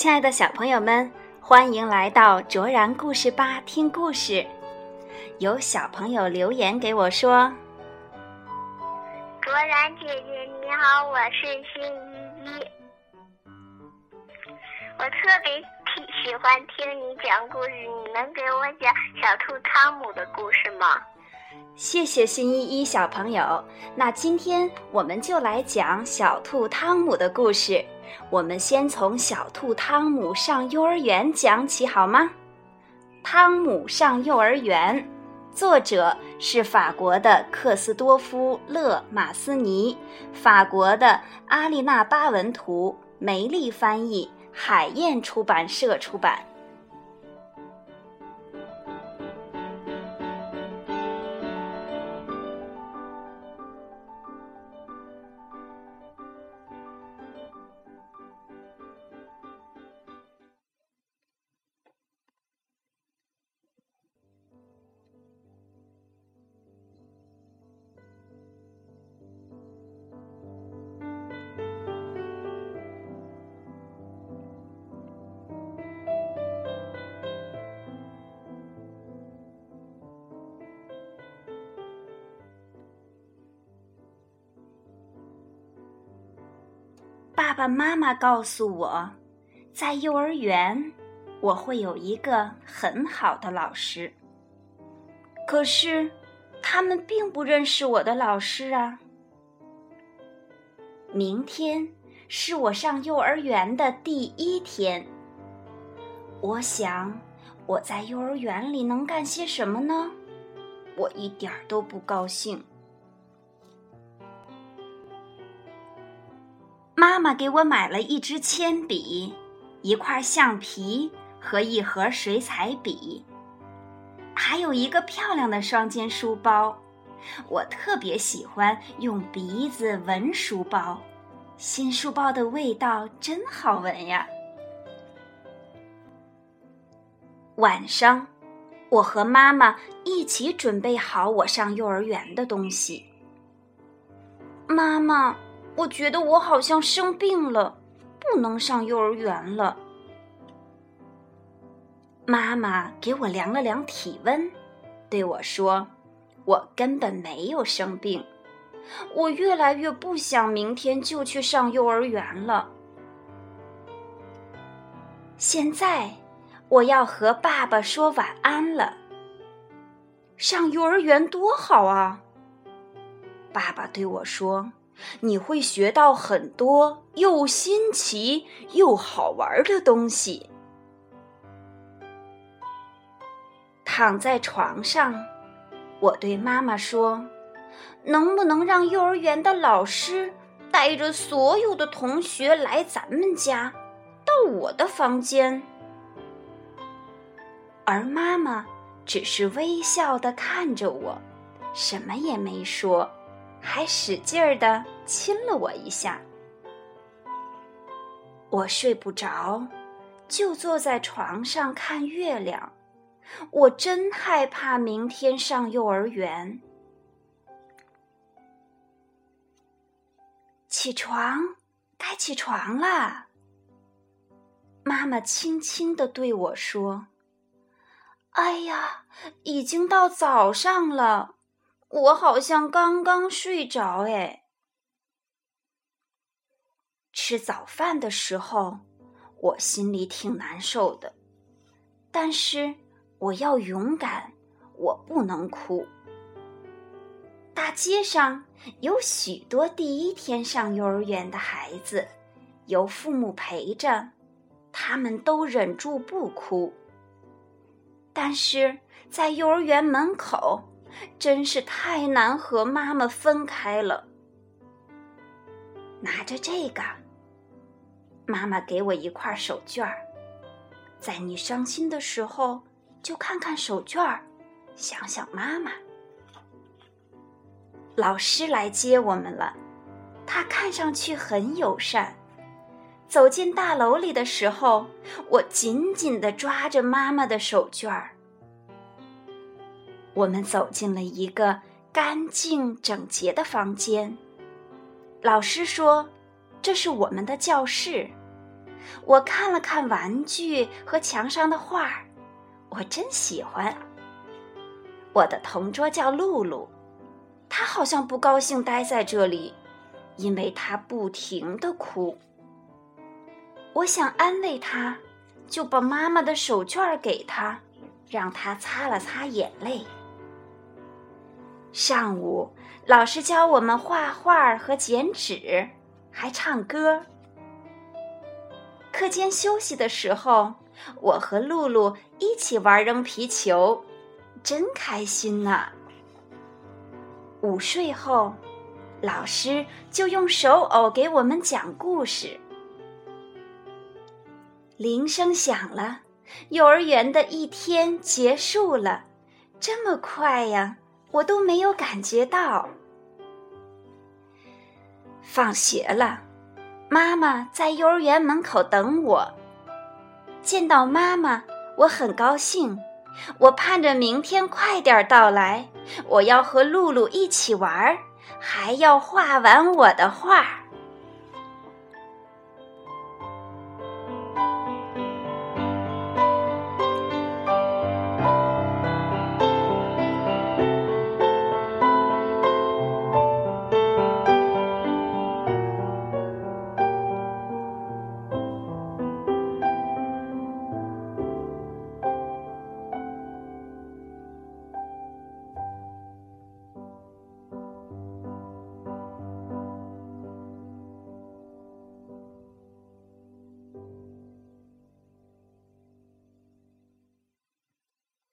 亲爱的小朋友们，欢迎来到卓然故事吧听故事。有小朋友留言给我说：“卓然姐姐你好，我是新依依，我特别喜喜欢听你讲故事，你能给我讲小兔汤姆的故事吗？”谢谢新依依小朋友。那今天我们就来讲小兔汤姆的故事。我们先从小兔汤姆上幼儿园讲起，好吗？汤姆上幼儿园，作者是法国的克斯多夫·勒马斯尼，法国的阿丽娜·巴文图，梅丽翻译，海燕出版社出版。爸爸妈妈告诉我，在幼儿园我会有一个很好的老师。可是，他们并不认识我的老师啊。明天是我上幼儿园的第一天。我想，我在幼儿园里能干些什么呢？我一点儿都不高兴。妈妈给我买了一支铅笔、一块橡皮和一盒水彩笔，还有一个漂亮的双肩书包。我特别喜欢用鼻子闻书包，新书包的味道真好闻呀。晚上，我和妈妈一起准备好我上幼儿园的东西。妈妈。我觉得我好像生病了，不能上幼儿园了。妈妈给我量了量体温，对我说：“我根本没有生病。”我越来越不想明天就去上幼儿园了。现在我要和爸爸说晚安了。上幼儿园多好啊！爸爸对我说。你会学到很多又新奇又好玩的东西。躺在床上，我对妈妈说：“能不能让幼儿园的老师带着所有的同学来咱们家，到我的房间？”而妈妈只是微笑的看着我，什么也没说。还使劲儿的亲了我一下，我睡不着，就坐在床上看月亮。我真害怕明天上幼儿园。起床，该起床了。妈妈轻轻的对我说：“哎呀，已经到早上了。”我好像刚刚睡着哎。吃早饭的时候，我心里挺难受的，但是我要勇敢，我不能哭。大街上有许多第一天上幼儿园的孩子，有父母陪着，他们都忍住不哭。但是在幼儿园门口。真是太难和妈妈分开了。拿着这个，妈妈给我一块手绢儿，在你伤心的时候就看看手绢儿，想想妈妈。老师来接我们了，他看上去很友善。走进大楼里的时候，我紧紧的抓着妈妈的手绢儿。我们走进了一个干净整洁的房间。老师说：“这是我们的教室。”我看了看玩具和墙上的画儿，我真喜欢。我的同桌叫露露，她好像不高兴待在这里，因为她不停的哭。我想安慰她，就把妈妈的手绢给她，让她擦了擦眼泪。上午，老师教我们画画和剪纸，还唱歌。课间休息的时候，我和露露一起玩扔皮球，真开心呐！午睡后，老师就用手偶给我们讲故事。铃声响了，幼儿园的一天结束了，这么快呀，我都没有感觉到。放学了。妈妈在幼儿园门口等我。见到妈妈，我很高兴。我盼着明天快点到来，我要和露露一起玩，还要画完我的画。